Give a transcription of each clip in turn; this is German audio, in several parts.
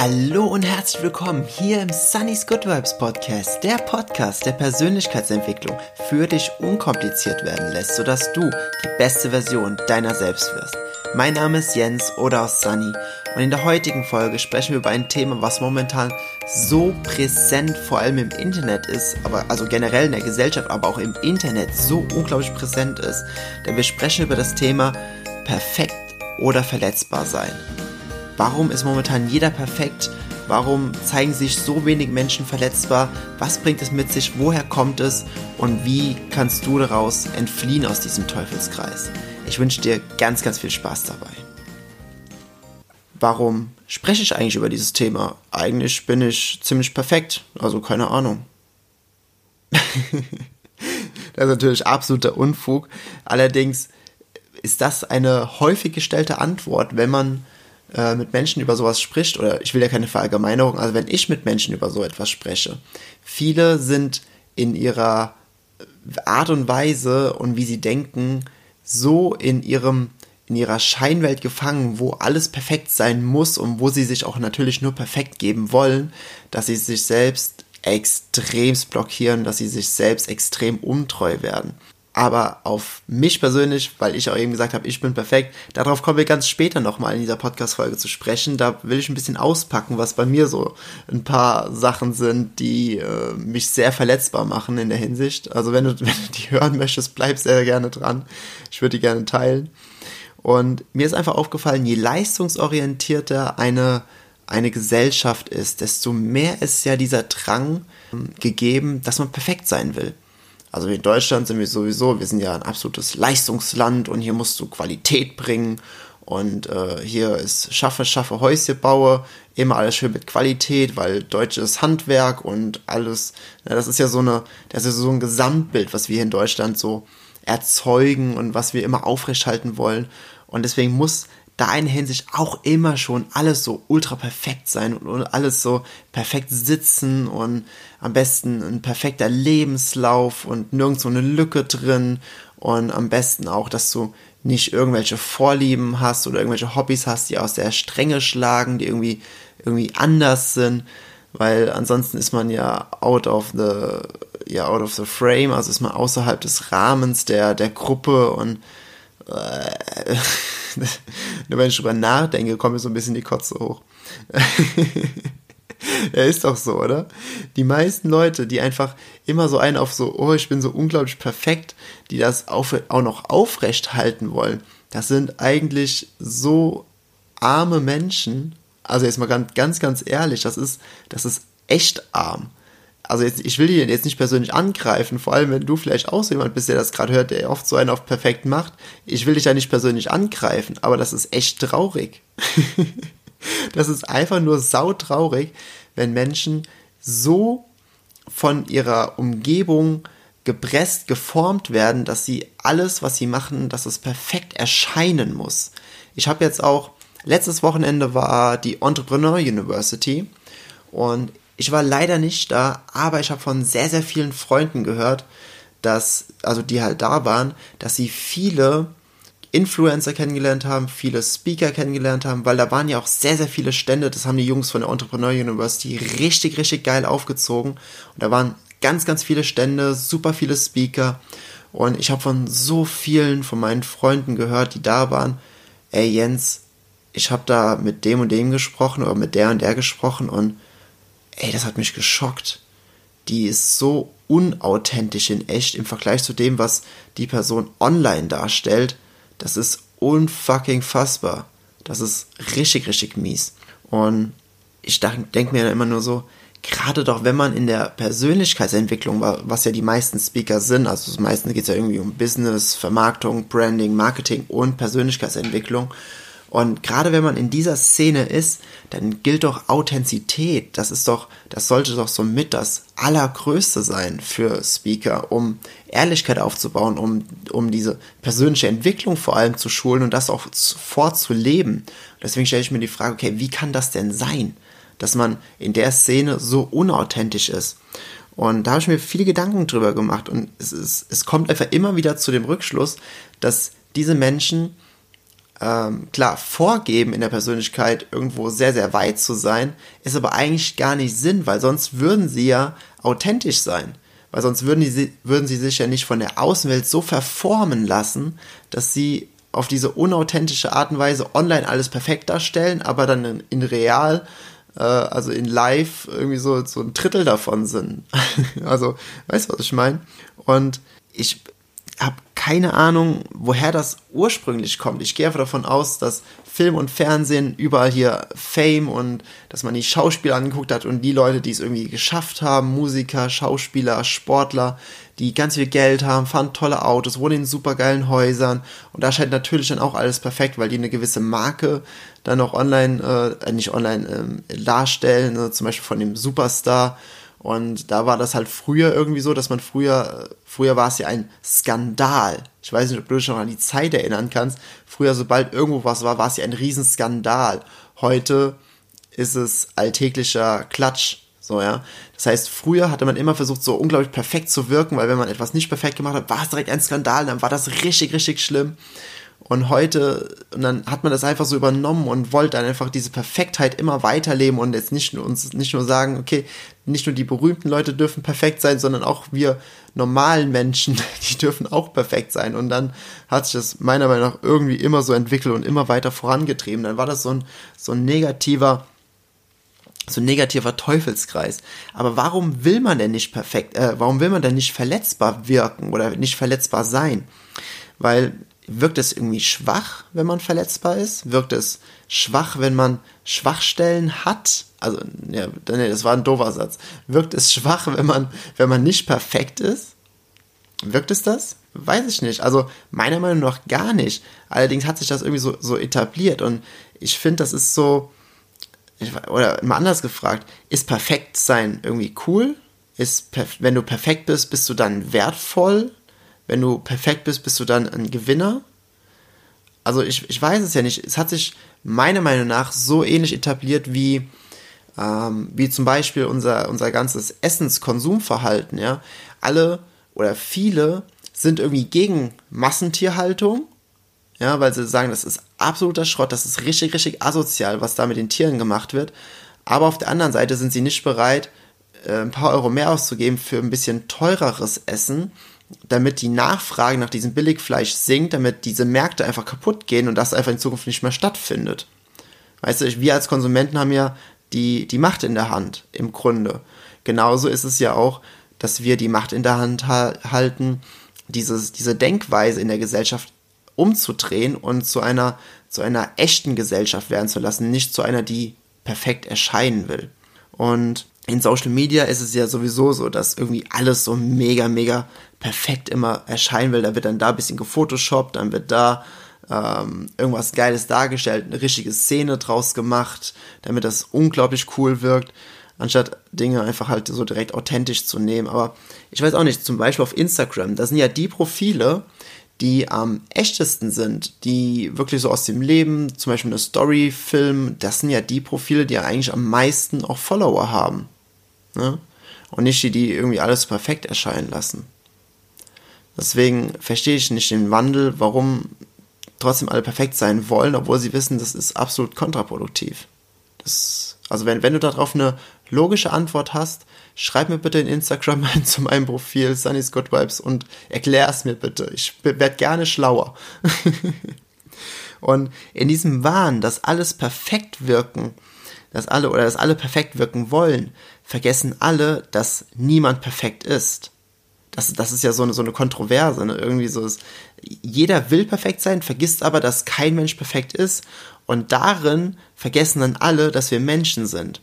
Hallo und herzlich willkommen hier im Sunny's Good Vibes Podcast, der Podcast, der Persönlichkeitsentwicklung für dich unkompliziert werden lässt, sodass du die beste Version deiner selbst wirst. Mein Name ist Jens oder aus Sunny und in der heutigen Folge sprechen wir über ein Thema, was momentan so präsent vor allem im Internet ist, aber also generell in der Gesellschaft, aber auch im Internet so unglaublich präsent ist. Denn wir sprechen über das Thema perfekt oder verletzbar sein. Warum ist momentan jeder perfekt? Warum zeigen sich so wenig Menschen verletzbar? Was bringt es mit sich? Woher kommt es? Und wie kannst du daraus entfliehen aus diesem Teufelskreis? Ich wünsche dir ganz, ganz viel Spaß dabei. Warum spreche ich eigentlich über dieses Thema? Eigentlich bin ich ziemlich perfekt, also keine Ahnung. das ist natürlich absoluter Unfug. Allerdings ist das eine häufig gestellte Antwort, wenn man äh, mit Menschen über sowas spricht, oder ich will ja keine Verallgemeinerung, also wenn ich mit Menschen über so etwas spreche, viele sind in ihrer Art und Weise und wie sie denken, so in ihrem in ihrer Scheinwelt gefangen, wo alles perfekt sein muss und wo sie sich auch natürlich nur perfekt geben wollen, dass sie sich selbst extremst blockieren, dass sie sich selbst extrem untreu werden aber auf mich persönlich, weil ich auch eben gesagt habe, ich bin perfekt, darauf kommen wir ganz später nochmal in dieser Podcast-Folge zu sprechen. Da will ich ein bisschen auspacken, was bei mir so ein paar Sachen sind, die äh, mich sehr verletzbar machen in der Hinsicht. Also wenn du, wenn du die hören möchtest, bleib sehr gerne dran. Ich würde die gerne teilen. Und mir ist einfach aufgefallen, je leistungsorientierter eine, eine Gesellschaft ist, desto mehr ist ja dieser Drang ähm, gegeben, dass man perfekt sein will. Also in Deutschland sind wir sowieso, wir sind ja ein absolutes Leistungsland und hier musst du Qualität bringen und äh, hier ist schaffe, schaffe Häuschen baue, immer alles schön mit Qualität, weil deutsches Handwerk und alles, ja, das ist ja so eine, das ist so ein Gesamtbild, was wir in Deutschland so erzeugen und was wir immer aufrechthalten wollen. Und deswegen muss da in Hinsicht auch immer schon alles so ultra perfekt sein und alles so perfekt sitzen und am besten ein perfekter Lebenslauf und nirgends so eine Lücke drin und am besten auch, dass du nicht irgendwelche Vorlieben hast oder irgendwelche Hobbys hast, die aus der Strenge schlagen, die irgendwie irgendwie anders sind, weil ansonsten ist man ja out of the ja out of the frame, also ist man außerhalb des Rahmens der der Gruppe und nur wenn ich drüber nachdenke, kommt mir so ein bisschen die Kotze hoch. Er ist doch so, oder? Die meisten Leute, die einfach immer so einen auf so, oh, ich bin so unglaublich perfekt, die das auch, auch noch aufrecht halten wollen, das sind eigentlich so arme Menschen. Also jetzt mal ganz, ganz, ganz ehrlich, das ist, das ist echt arm also jetzt, ich will die jetzt nicht persönlich angreifen, vor allem wenn du vielleicht auch so jemand bist, der das gerade hört, der oft so einen auf perfekt macht. Ich will dich ja nicht persönlich angreifen, aber das ist echt traurig. das ist einfach nur sautraurig, wenn Menschen so von ihrer Umgebung gepresst, geformt werden, dass sie alles, was sie machen, dass es perfekt erscheinen muss. Ich habe jetzt auch, letztes Wochenende war die Entrepreneur University und ich war leider nicht da, aber ich habe von sehr, sehr vielen Freunden gehört, dass, also die halt da waren, dass sie viele Influencer kennengelernt haben, viele Speaker kennengelernt haben, weil da waren ja auch sehr, sehr viele Stände, das haben die Jungs von der Entrepreneur University richtig, richtig geil aufgezogen. Und da waren ganz, ganz viele Stände, super viele Speaker. Und ich habe von so vielen von meinen Freunden gehört, die da waren, ey Jens, ich habe da mit dem und dem gesprochen oder mit der und der gesprochen und ey, das hat mich geschockt. Die ist so unauthentisch in echt im Vergleich zu dem, was die Person online darstellt. Das ist unfucking fassbar. Das ist richtig, richtig mies. Und ich denke mir immer nur so, gerade doch, wenn man in der Persönlichkeitsentwicklung, was ja die meisten Speaker sind, also meistens geht es ja irgendwie um Business, Vermarktung, Branding, Marketing und Persönlichkeitsentwicklung. Und gerade wenn man in dieser Szene ist, dann gilt doch Authentizität. Das ist doch, das sollte doch so mit das Allergrößte sein für Speaker, um Ehrlichkeit aufzubauen, um, um diese persönliche Entwicklung vor allem zu schulen und das auch vorzuleben. Deswegen stelle ich mir die Frage, okay, wie kann das denn sein, dass man in der Szene so unauthentisch ist? Und da habe ich mir viele Gedanken drüber gemacht und es, ist, es kommt einfach immer wieder zu dem Rückschluss, dass diese Menschen ähm, klar, vorgeben in der Persönlichkeit irgendwo sehr, sehr weit zu sein, ist aber eigentlich gar nicht Sinn, weil sonst würden sie ja authentisch sein. Weil sonst würden, die, würden sie sich ja nicht von der Außenwelt so verformen lassen, dass sie auf diese unauthentische Art und Weise online alles perfekt darstellen, aber dann in, in real, äh, also in live, irgendwie so, so ein Drittel davon sind. also, weißt du, was ich meine? Und ich habe keine Ahnung, woher das ursprünglich kommt. Ich gehe einfach davon aus, dass Film und Fernsehen überall hier Fame und dass man die Schauspieler angeguckt hat und die Leute, die es irgendwie geschafft haben, Musiker, Schauspieler, Sportler, die ganz viel Geld haben, fahren tolle Autos, wohnen in supergeilen Häusern und da scheint natürlich dann auch alles perfekt, weil die eine gewisse Marke dann auch online, äh, nicht online äh, darstellen, ne? zum Beispiel von dem Superstar und da war das halt früher irgendwie so, dass man früher, früher war es ja ein Skandal. Ich weiß nicht, ob du dich noch an die Zeit erinnern kannst. Früher, sobald irgendwo was war, war es ja ein Riesenskandal. Heute ist es alltäglicher Klatsch. So, ja. Das heißt, früher hatte man immer versucht, so unglaublich perfekt zu wirken, weil wenn man etwas nicht perfekt gemacht hat, war es direkt ein Skandal, dann war das richtig, richtig schlimm. Und heute, und dann hat man das einfach so übernommen und wollte dann einfach diese Perfektheit immer weiterleben und jetzt nicht nur uns nicht nur sagen, okay, nicht nur die berühmten Leute dürfen perfekt sein, sondern auch wir normalen Menschen, die dürfen auch perfekt sein. Und dann hat sich das meiner Meinung nach irgendwie immer so entwickelt und immer weiter vorangetrieben. Dann war das so ein, so ein negativer, so ein negativer Teufelskreis. Aber warum will man denn nicht perfekt, äh, warum will man denn nicht verletzbar wirken oder nicht verletzbar sein? Weil wirkt es irgendwie schwach, wenn man verletzbar ist? Wirkt es schwach, wenn man Schwachstellen hat? Also, ja, nee, das war ein doofer Satz. Wirkt es schwach, wenn man, wenn man nicht perfekt ist? Wirkt es das? Weiß ich nicht. Also, meiner Meinung nach gar nicht. Allerdings hat sich das irgendwie so, so etabliert und ich finde, das ist so, oder mal anders gefragt, ist perfekt sein irgendwie cool? Ist, wenn du perfekt bist, bist du dann wertvoll? wenn du perfekt bist, bist du dann ein Gewinner? Also ich, ich weiß es ja nicht. Es hat sich meiner Meinung nach so ähnlich etabliert wie, ähm, wie zum Beispiel unser, unser ganzes Essenskonsumverhalten. Ja? Alle oder viele sind irgendwie gegen Massentierhaltung, ja, weil sie sagen, das ist absoluter Schrott, das ist richtig, richtig asozial, was da mit den Tieren gemacht wird. Aber auf der anderen Seite sind sie nicht bereit, äh, ein paar Euro mehr auszugeben für ein bisschen teureres Essen, damit die Nachfrage nach diesem Billigfleisch sinkt, damit diese Märkte einfach kaputt gehen und das einfach in Zukunft nicht mehr stattfindet. Weißt du, wir als Konsumenten haben ja die, die Macht in der Hand, im Grunde. Genauso ist es ja auch, dass wir die Macht in der Hand ha halten, dieses, diese Denkweise in der Gesellschaft umzudrehen und zu einer, zu einer echten Gesellschaft werden zu lassen, nicht zu einer, die perfekt erscheinen will. Und in Social Media ist es ja sowieso so, dass irgendwie alles so mega, mega perfekt immer erscheinen will. Da wird dann da ein bisschen gefotoshoppt, dann wird da ähm, irgendwas Geiles dargestellt, eine richtige Szene draus gemacht, damit das unglaublich cool wirkt, anstatt Dinge einfach halt so direkt authentisch zu nehmen. Aber ich weiß auch nicht, zum Beispiel auf Instagram, da sind ja die Profile, die am echtesten sind, die wirklich so aus dem Leben, zum Beispiel eine Story, Film, das sind ja die Profile, die ja eigentlich am meisten auch Follower haben. Ne? Und nicht die, die irgendwie alles perfekt erscheinen lassen. Deswegen verstehe ich nicht den Wandel, warum trotzdem alle perfekt sein wollen, obwohl sie wissen, das ist absolut kontraproduktiv. Das, also wenn, wenn du darauf eine logische Antwort hast, schreib mir bitte in Instagram zu meinem Profil Sunny's Good Vibes und erklär es mir bitte. Ich werde gerne schlauer. und in diesem Wahn, dass alles perfekt wirken, dass alle oder dass alle perfekt wirken wollen, vergessen alle, dass niemand perfekt ist. Das, das ist ja so eine, so eine Kontroverse. Ne? Irgendwie so ist, jeder will perfekt sein, vergisst aber, dass kein Mensch perfekt ist. Und darin vergessen dann alle, dass wir Menschen sind.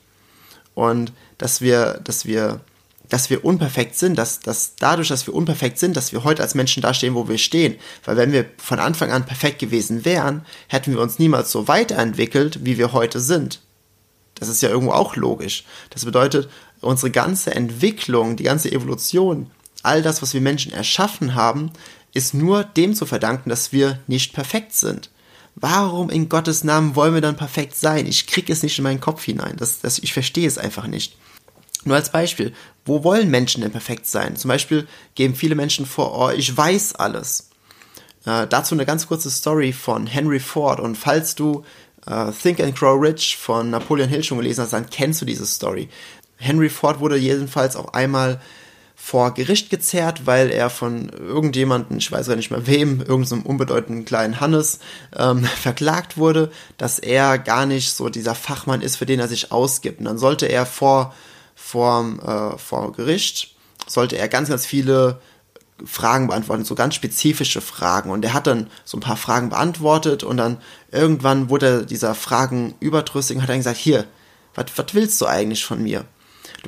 Und dass wir, dass wir, dass wir unperfekt sind, dass, dass dadurch, dass wir unperfekt sind, dass wir heute als Menschen dastehen, wo wir stehen. Weil wenn wir von Anfang an perfekt gewesen wären, hätten wir uns niemals so weiterentwickelt, wie wir heute sind. Das ist ja irgendwo auch logisch. Das bedeutet, unsere ganze Entwicklung, die ganze Evolution, all das, was wir Menschen erschaffen haben, ist nur dem zu verdanken, dass wir nicht perfekt sind. Warum in Gottes Namen wollen wir dann perfekt sein? Ich kriege es nicht in meinen Kopf hinein. Das, das, ich verstehe es einfach nicht. Nur als Beispiel, wo wollen Menschen denn perfekt sein? Zum Beispiel geben viele Menschen vor, oh, ich weiß alles. Äh, dazu eine ganz kurze Story von Henry Ford. Und falls du äh, Think and Grow Rich von Napoleon Hill schon gelesen hast, dann kennst du diese Story. Henry Ford wurde jedenfalls auch einmal vor Gericht gezerrt, weil er von irgendjemanden, ich weiß gar nicht mehr wem, irgendeinem unbedeutenden kleinen Hannes, ähm, verklagt wurde, dass er gar nicht so dieser Fachmann ist, für den er sich ausgibt. Und dann sollte er vor, vor, äh, vor Gericht, sollte er ganz, ganz viele Fragen beantworten, so ganz spezifische Fragen. Und er hat dann so ein paar Fragen beantwortet und dann irgendwann wurde er dieser Fragen überdrüssig und hat dann gesagt, hier, was willst du eigentlich von mir?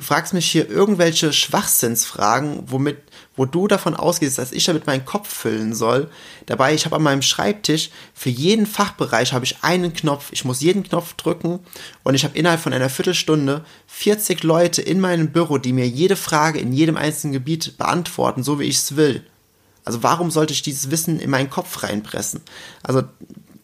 Du fragst mich hier irgendwelche Schwachsinnsfragen, womit, wo du davon ausgehst, dass ich damit meinen Kopf füllen soll. Dabei, ich habe an meinem Schreibtisch für jeden Fachbereich habe ich einen Knopf. Ich muss jeden Knopf drücken und ich habe innerhalb von einer Viertelstunde 40 Leute in meinem Büro, die mir jede Frage in jedem einzelnen Gebiet beantworten, so wie ich es will. Also warum sollte ich dieses Wissen in meinen Kopf reinpressen? Also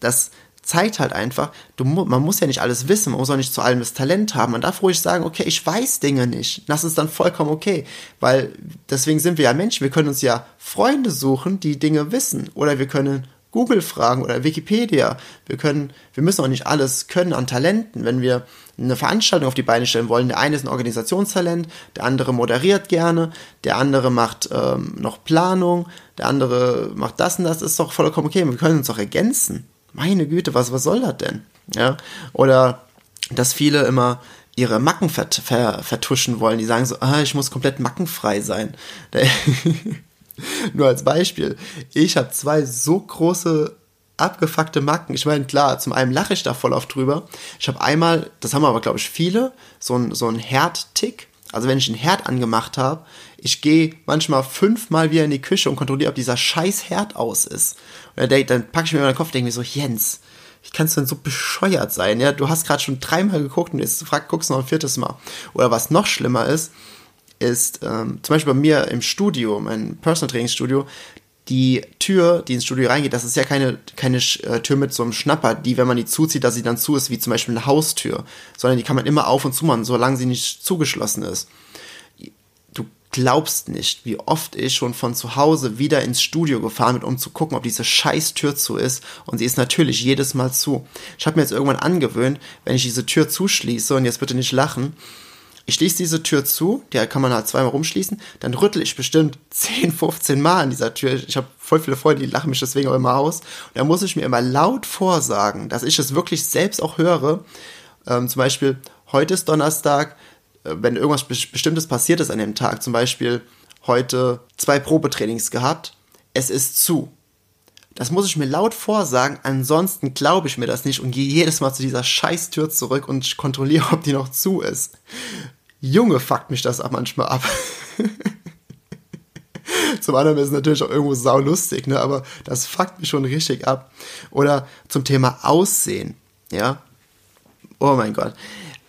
das, zeigt halt einfach, du, man muss ja nicht alles wissen, man muss auch nicht zu allem das Talent haben. Man darf ruhig sagen, okay, ich weiß Dinge nicht. Das ist dann vollkommen okay. Weil deswegen sind wir ja Menschen. Wir können uns ja Freunde suchen, die Dinge wissen. Oder wir können Google fragen oder Wikipedia. Wir können, wir müssen auch nicht alles können an Talenten. Wenn wir eine Veranstaltung auf die Beine stellen wollen, der eine ist ein Organisationstalent, der andere moderiert gerne, der andere macht ähm, noch Planung, der andere macht das und das, ist doch vollkommen okay. Wir können uns doch ergänzen meine Güte, was, was soll das denn? Ja, oder dass viele immer ihre Macken vert, ver, vertuschen wollen. Die sagen so, ah, ich muss komplett mackenfrei sein. Nur als Beispiel. Ich habe zwei so große abgefuckte Macken. Ich meine, klar, zum einen lache ich da voll oft drüber. Ich habe einmal, das haben aber, glaube ich, viele, so ein, so ein Herd-Tick. Also wenn ich einen Herd angemacht habe, ich gehe manchmal fünfmal wieder in die Küche und kontrolliere, ob dieser scheiß Herd aus ist. Und dann, dann packe ich mir in den Kopf und denke mir so, Jens, wie kannst du denn so bescheuert sein? Ja, du hast gerade schon dreimal geguckt und jetzt frag, guckst noch ein viertes Mal. Oder was noch schlimmer ist, ist ähm, zum Beispiel bei mir im Studio, mein Personal Training Studio, die Tür, die ins Studio reingeht, das ist ja keine, keine äh, Tür mit so einem Schnapper, die, wenn man die zuzieht, dass sie dann zu ist, wie zum Beispiel eine Haustür, sondern die kann man immer auf und zu machen, solange sie nicht zugeschlossen ist glaubst nicht, wie oft ich schon von zu Hause wieder ins Studio gefahren bin, um zu gucken, ob diese scheiß Tür zu ist. Und sie ist natürlich jedes Mal zu. Ich habe mir jetzt irgendwann angewöhnt, wenn ich diese Tür zuschließe, und jetzt bitte nicht lachen, ich schließe diese Tür zu, die kann man halt zweimal rumschließen, dann rüttel ich bestimmt 10, 15 Mal an dieser Tür. Ich habe voll viele Freunde, die lachen mich deswegen auch immer aus. Und da muss ich mir immer laut vorsagen, dass ich es wirklich selbst auch höre. Ähm, zum Beispiel, heute ist Donnerstag, wenn irgendwas Bestimmtes passiert ist an dem Tag, zum Beispiel heute zwei Probetrainings gehabt, es ist zu. Das muss ich mir laut vorsagen, ansonsten glaube ich mir das nicht und gehe jedes Mal zu dieser Scheißtür zurück und kontrolliere, ob die noch zu ist. Junge, fuckt mich das auch manchmal ab. zum anderen ist es natürlich auch irgendwo saulustig, ne? aber das fuckt mich schon richtig ab. Oder zum Thema Aussehen, ja. Oh mein Gott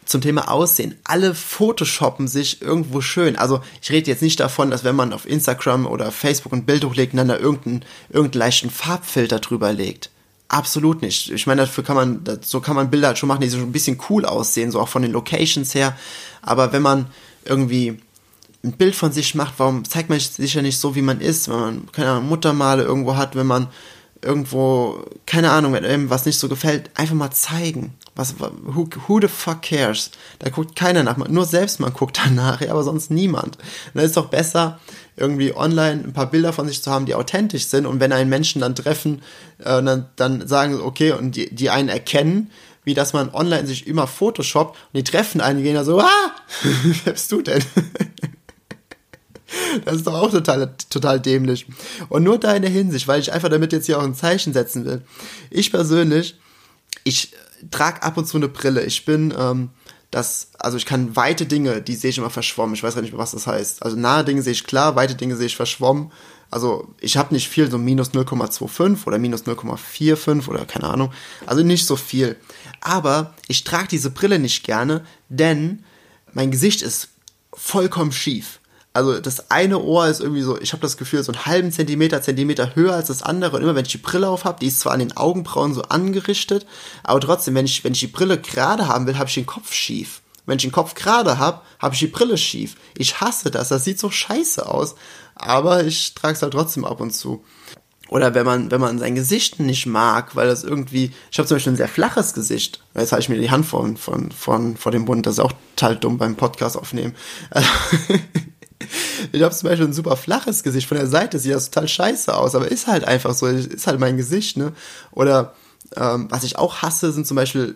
zum Thema Aussehen. Alle photoshoppen sich irgendwo schön. Also ich rede jetzt nicht davon, dass wenn man auf Instagram oder Facebook ein Bild hochlegt, dann da irgendeinen, irgendeinen leichten Farbfilter drüber legt. Absolut nicht. Ich meine, dafür kann man, so kann man Bilder halt schon machen, die so ein bisschen cool aussehen, so auch von den Locations her. Aber wenn man irgendwie ein Bild von sich macht, warum zeigt man sich ja nicht so, wie man ist, wenn man, keine Ahnung, Muttermale irgendwo hat, wenn man irgendwo, keine Ahnung, wenn einem was nicht so gefällt, einfach mal zeigen. Was, who, who the fuck cares? Da guckt keiner nach. Nur selbst man guckt danach, aber sonst niemand. Und dann ist doch besser, irgendwie online ein paar Bilder von sich zu haben, die authentisch sind. Und wenn einen Menschen dann treffen, äh, dann, dann sagen, okay, und die, die einen erkennen, wie dass man online sich immer Photoshop und die treffen einen, gehen da so, ah, wer bist du denn? Das ist doch auch total, total dämlich. Und nur da in der Hinsicht, weil ich einfach damit jetzt hier auch ein Zeichen setzen will. Ich persönlich, ich trage ab und zu eine Brille. Ich bin, ähm, das, also ich kann weite Dinge, die sehe ich immer verschwommen. Ich weiß gar nicht mehr, was das heißt. Also nahe Dinge sehe ich klar, weite Dinge sehe ich verschwommen. Also ich habe nicht viel, so minus 0,25 oder minus 0,45 oder keine Ahnung. Also nicht so viel. Aber ich trage diese Brille nicht gerne, denn mein Gesicht ist vollkommen schief also das eine Ohr ist irgendwie so, ich habe das Gefühl, so einen halben Zentimeter, Zentimeter höher als das andere. Und immer wenn ich die Brille auf habe, die ist zwar an den Augenbrauen so angerichtet, aber trotzdem, wenn ich, wenn ich die Brille gerade haben will, habe ich den Kopf schief. Wenn ich den Kopf gerade habe, habe ich die Brille schief. Ich hasse das, das sieht so scheiße aus. Aber ich trage es halt trotzdem ab und zu. Oder wenn man, wenn man sein Gesicht nicht mag, weil das irgendwie, ich habe zum Beispiel ein sehr flaches Gesicht. Jetzt halte ich mir die Hand vor, von, von, vor dem Mund, das ist auch total dumm beim Podcast aufnehmen. ich habe zum Beispiel ein super flaches Gesicht. Von der Seite sieht das total scheiße aus, aber ist halt einfach so, ist halt mein Gesicht, ne? Oder ähm, was ich auch hasse, sind zum Beispiel,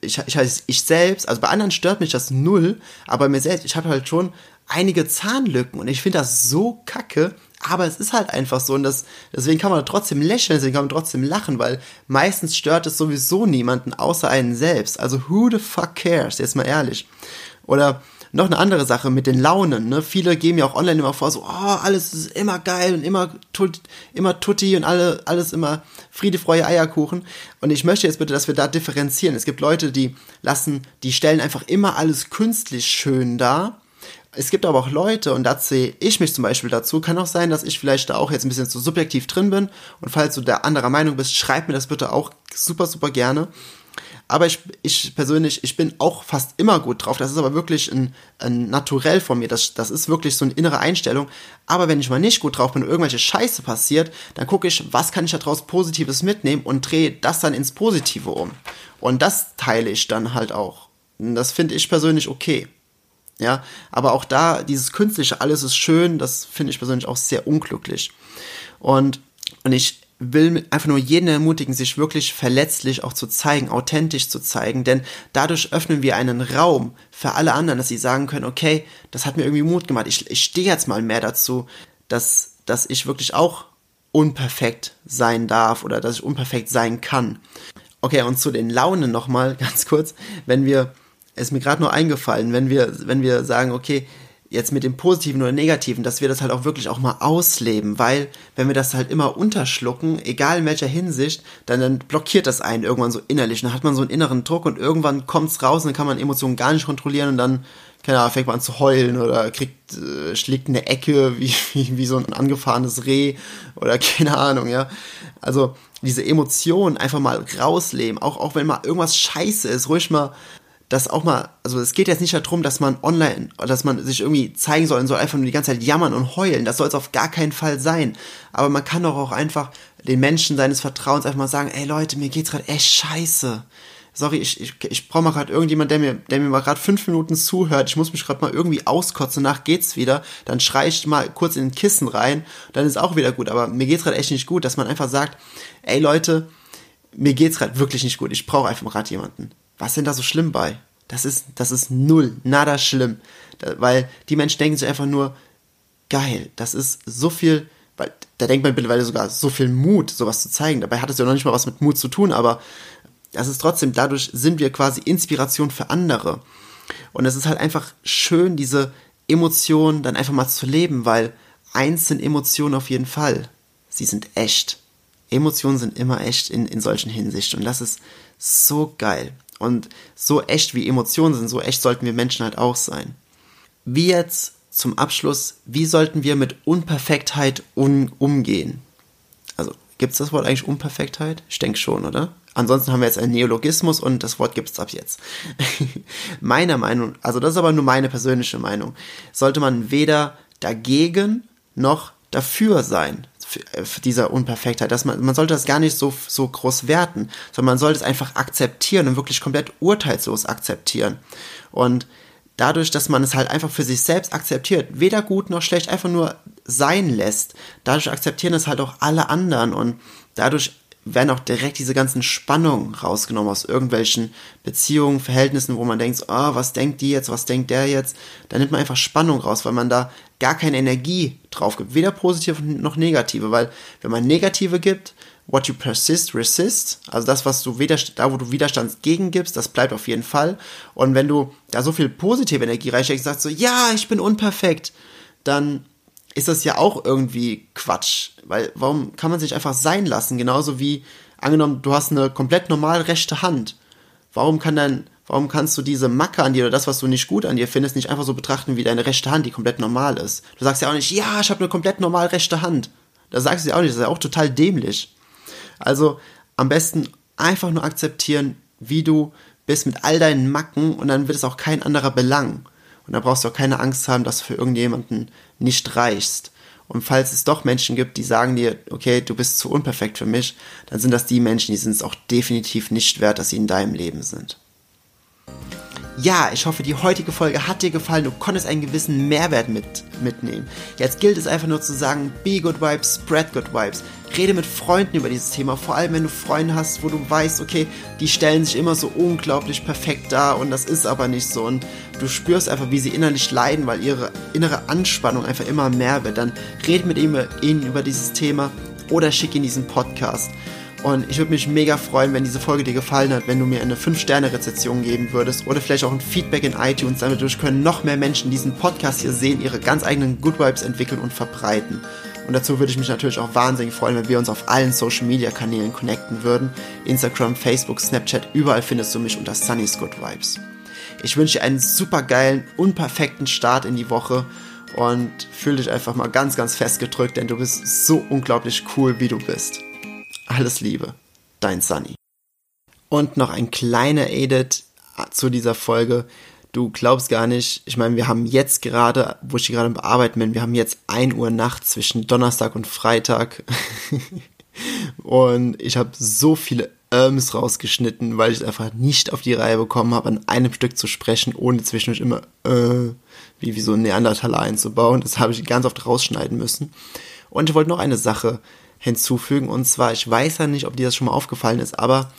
ich, ich, ich selbst, also bei anderen stört mich das null, aber mir selbst, ich habe halt schon einige Zahnlücken und ich finde das so kacke, aber es ist halt einfach so und das, deswegen kann man trotzdem lächeln, deswegen kann man trotzdem lachen, weil meistens stört es sowieso niemanden außer einen selbst. Also who the fuck cares, jetzt mal ehrlich. Oder noch eine andere Sache mit den Launen. Ne? Viele geben ja auch online immer vor, so, oh, alles ist immer geil und immer, tut, immer tutti und alle, alles immer Friede, Freude, Eierkuchen. Und ich möchte jetzt bitte, dass wir da differenzieren. Es gibt Leute, die lassen, die stellen einfach immer alles künstlich schön dar es gibt aber auch Leute, und da sehe ich mich zum Beispiel dazu, kann auch sein, dass ich vielleicht da auch jetzt ein bisschen zu subjektiv drin bin. Und falls du der anderer Meinung bist, schreib mir das bitte auch super, super gerne. Aber ich, ich persönlich, ich bin auch fast immer gut drauf. Das ist aber wirklich ein, ein Naturell von mir. Das, das ist wirklich so eine innere Einstellung. Aber wenn ich mal nicht gut drauf bin und irgendwelche Scheiße passiert, dann gucke ich, was kann ich daraus Positives mitnehmen und drehe das dann ins Positive um. Und das teile ich dann halt auch. Und das finde ich persönlich okay. Ja, aber auch da, dieses künstliche, alles ist schön, das finde ich persönlich auch sehr unglücklich. Und, und ich will einfach nur jeden ermutigen, sich wirklich verletzlich auch zu zeigen, authentisch zu zeigen, denn dadurch öffnen wir einen Raum für alle anderen, dass sie sagen können, okay, das hat mir irgendwie Mut gemacht, ich, ich stehe jetzt mal mehr dazu, dass, dass ich wirklich auch unperfekt sein darf oder dass ich unperfekt sein kann. Okay, und zu den Launen nochmal ganz kurz, wenn wir, es ist mir gerade nur eingefallen, wenn wir, wenn wir sagen, okay, jetzt mit dem Positiven oder Negativen, dass wir das halt auch wirklich auch mal ausleben, weil wenn wir das halt immer unterschlucken, egal in welcher Hinsicht, dann, dann blockiert das einen irgendwann so innerlich. Dann hat man so einen inneren Druck und irgendwann kommt's raus und dann kann man Emotionen gar nicht kontrollieren und dann, keine Ahnung, fängt man an zu heulen oder kriegt, äh, schlägt eine Ecke wie, wie, wie so ein angefahrenes Reh oder keine Ahnung, ja. Also diese Emotionen einfach mal rausleben, auch, auch wenn mal irgendwas scheiße ist, ruhig mal das auch mal, also es geht jetzt nicht darum, dass man online, dass man sich irgendwie zeigen soll und soll einfach nur die ganze Zeit jammern und heulen. Das soll es auf gar keinen Fall sein. Aber man kann doch auch einfach den Menschen seines Vertrauens einfach mal sagen, ey Leute, mir geht's gerade echt scheiße. Sorry, ich, ich, ich brauche mal gerade irgendjemand, der mir, der mir mal gerade fünf Minuten zuhört. Ich muss mich gerade mal irgendwie auskotzen, nach geht's wieder. Dann schrei ich mal kurz in den Kissen rein, dann ist auch wieder gut. Aber mir geht's gerade echt nicht gut, dass man einfach sagt, ey Leute, mir geht's gerade wirklich nicht gut. Ich brauche einfach gerade jemanden. Was denn da so schlimm bei? Das ist, das ist null, nada schlimm. Da, weil die Menschen denken sich einfach nur, geil, das ist so viel, weil da denkt man mittlerweile sogar so viel Mut, sowas zu zeigen. Dabei hat es ja noch nicht mal was mit Mut zu tun, aber das ist trotzdem, dadurch sind wir quasi Inspiration für andere. Und es ist halt einfach schön, diese Emotionen dann einfach mal zu leben, weil eins sind Emotionen auf jeden Fall. Sie sind echt. Emotionen sind immer echt in, in solchen Hinsichten. Und das ist so geil. Und so echt wie Emotionen sind, so echt sollten wir Menschen halt auch sein. Wie jetzt zum Abschluss, wie sollten wir mit Unperfektheit un umgehen? Also, gibt es das Wort eigentlich Unperfektheit? Ich denke schon, oder? Ansonsten haben wir jetzt einen Neologismus und das Wort gibt es ab jetzt. Meiner Meinung, also das ist aber nur meine persönliche Meinung, sollte man weder dagegen noch dafür sein. Äh, dieser Unperfektheit, dass man, man sollte das gar nicht so, so groß werten, sondern man sollte es einfach akzeptieren und wirklich komplett urteilslos akzeptieren. Und dadurch, dass man es halt einfach für sich selbst akzeptiert, weder gut noch schlecht, einfach nur sein lässt, dadurch akzeptieren es halt auch alle anderen und dadurch werden auch direkt diese ganzen Spannungen rausgenommen aus irgendwelchen Beziehungen, Verhältnissen, wo man denkt, ah, oh, was denkt die jetzt, was denkt der jetzt? Da nimmt man einfach Spannung raus, weil man da gar keine Energie drauf gibt, weder positive noch negative, weil wenn man negative gibt, what you persist, resist, also das, was du da wo du Widerstand gegengibst, das bleibt auf jeden Fall. Und wenn du da so viel positive Energie reinsteckst sagst so, ja, ich bin unperfekt, dann ist das ja auch irgendwie Quatsch. Weil warum kann man sich einfach sein lassen? Genauso wie, angenommen, du hast eine komplett normal rechte Hand. Warum kann dann, warum kannst du diese Macke an dir oder das, was du nicht gut an dir findest, nicht einfach so betrachten wie deine rechte Hand, die komplett normal ist? Du sagst ja auch nicht, ja, ich habe eine komplett normal rechte Hand. Das sagst du ja auch nicht, das ist ja auch total dämlich. Also am besten einfach nur akzeptieren, wie du bist mit all deinen Macken und dann wird es auch kein anderer belangen. Und da brauchst du auch keine Angst haben, dass du für irgendjemanden nicht reichst. Und falls es doch Menschen gibt, die sagen dir, okay, du bist zu unperfekt für mich, dann sind das die Menschen, die sind es auch definitiv nicht wert, dass sie in deinem Leben sind. Ja, ich hoffe, die heutige Folge hat dir gefallen. Du konntest einen gewissen Mehrwert mit, mitnehmen. Jetzt gilt es einfach nur zu sagen, be good vibes, spread good vibes. Rede mit Freunden über dieses Thema, vor allem wenn du Freunde hast, wo du weißt, okay, die stellen sich immer so unglaublich perfekt dar und das ist aber nicht so. Und du spürst einfach, wie sie innerlich leiden, weil ihre innere Anspannung einfach immer mehr wird. Dann red mit ihnen über dieses Thema oder schick ihnen diesen Podcast. Und ich würde mich mega freuen, wenn diese Folge dir gefallen hat, wenn du mir eine 5-Sterne-Rezession geben würdest oder vielleicht auch ein Feedback in iTunes. Damit können noch mehr Menschen diesen Podcast hier sehen, ihre ganz eigenen Good Vibes entwickeln und verbreiten. Und dazu würde ich mich natürlich auch wahnsinnig freuen, wenn wir uns auf allen Social Media Kanälen connecten würden. Instagram, Facebook, Snapchat, überall findest du mich unter Sunny's Good Vibes. Ich wünsche dir einen super geilen, unperfekten Start in die Woche und fühl dich einfach mal ganz, ganz fest gedrückt, denn du bist so unglaublich cool, wie du bist. Alles Liebe, dein Sunny. Und noch ein kleiner Edit zu dieser Folge. Du glaubst gar nicht, ich meine, wir haben jetzt gerade, wo ich gerade bearbeiten bin, wir haben jetzt 1 Uhr nachts zwischen Donnerstag und Freitag. und ich habe so viele Irms rausgeschnitten, weil ich es einfach nicht auf die Reihe bekommen habe, an einem Stück zu sprechen, ohne zwischendurch immer äh, wie, wie so ein Neandertaler einzubauen. Das habe ich ganz oft rausschneiden müssen. Und ich wollte noch eine Sache hinzufügen. Und zwar, ich weiß ja nicht, ob dir das schon mal aufgefallen ist, aber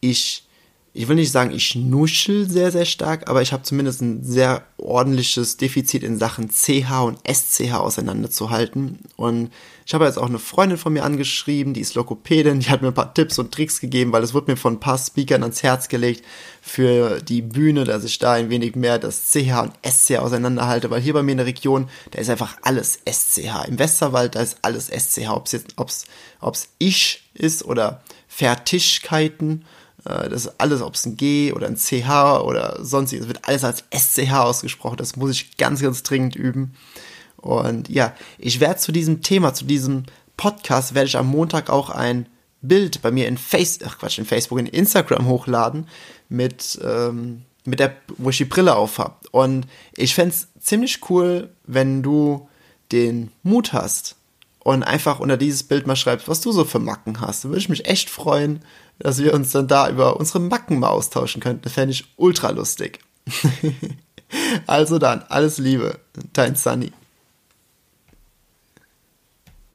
ich, ich will nicht sagen, ich nuschel sehr, sehr stark, aber ich habe zumindest ein sehr ordentliches Defizit in Sachen CH und SCH auseinanderzuhalten. Und ich habe jetzt auch eine Freundin von mir angeschrieben, die ist Lokopädin, die hat mir ein paar Tipps und Tricks gegeben, weil es wurde mir von ein paar Speakern ans Herz gelegt für die Bühne, dass ich da ein wenig mehr das CH und SCH auseinanderhalte, weil hier bei mir in der Region, da ist einfach alles SCH. Im Westerwald, da ist alles SCH, ob es ich ist oder Fertigkeiten, das ist alles, ob es ein G oder ein CH oder sonstiges, wird alles als SCH ausgesprochen. Das muss ich ganz, ganz dringend üben. Und ja, ich werde zu diesem Thema, zu diesem Podcast, werde ich am Montag auch ein Bild bei mir in Face, ach Quatsch, in Facebook, in Instagram hochladen mit, ähm, mit der, wo ich die Brille auf habe. Und ich fände es ziemlich cool, wenn du den Mut hast und einfach unter dieses Bild mal schreibst, was du so für Macken hast. Da würde ich mich echt freuen, dass wir uns dann da über unsere Macken mal austauschen könnten. Fände ich ultra lustig. also dann, alles Liebe, dein Sunny.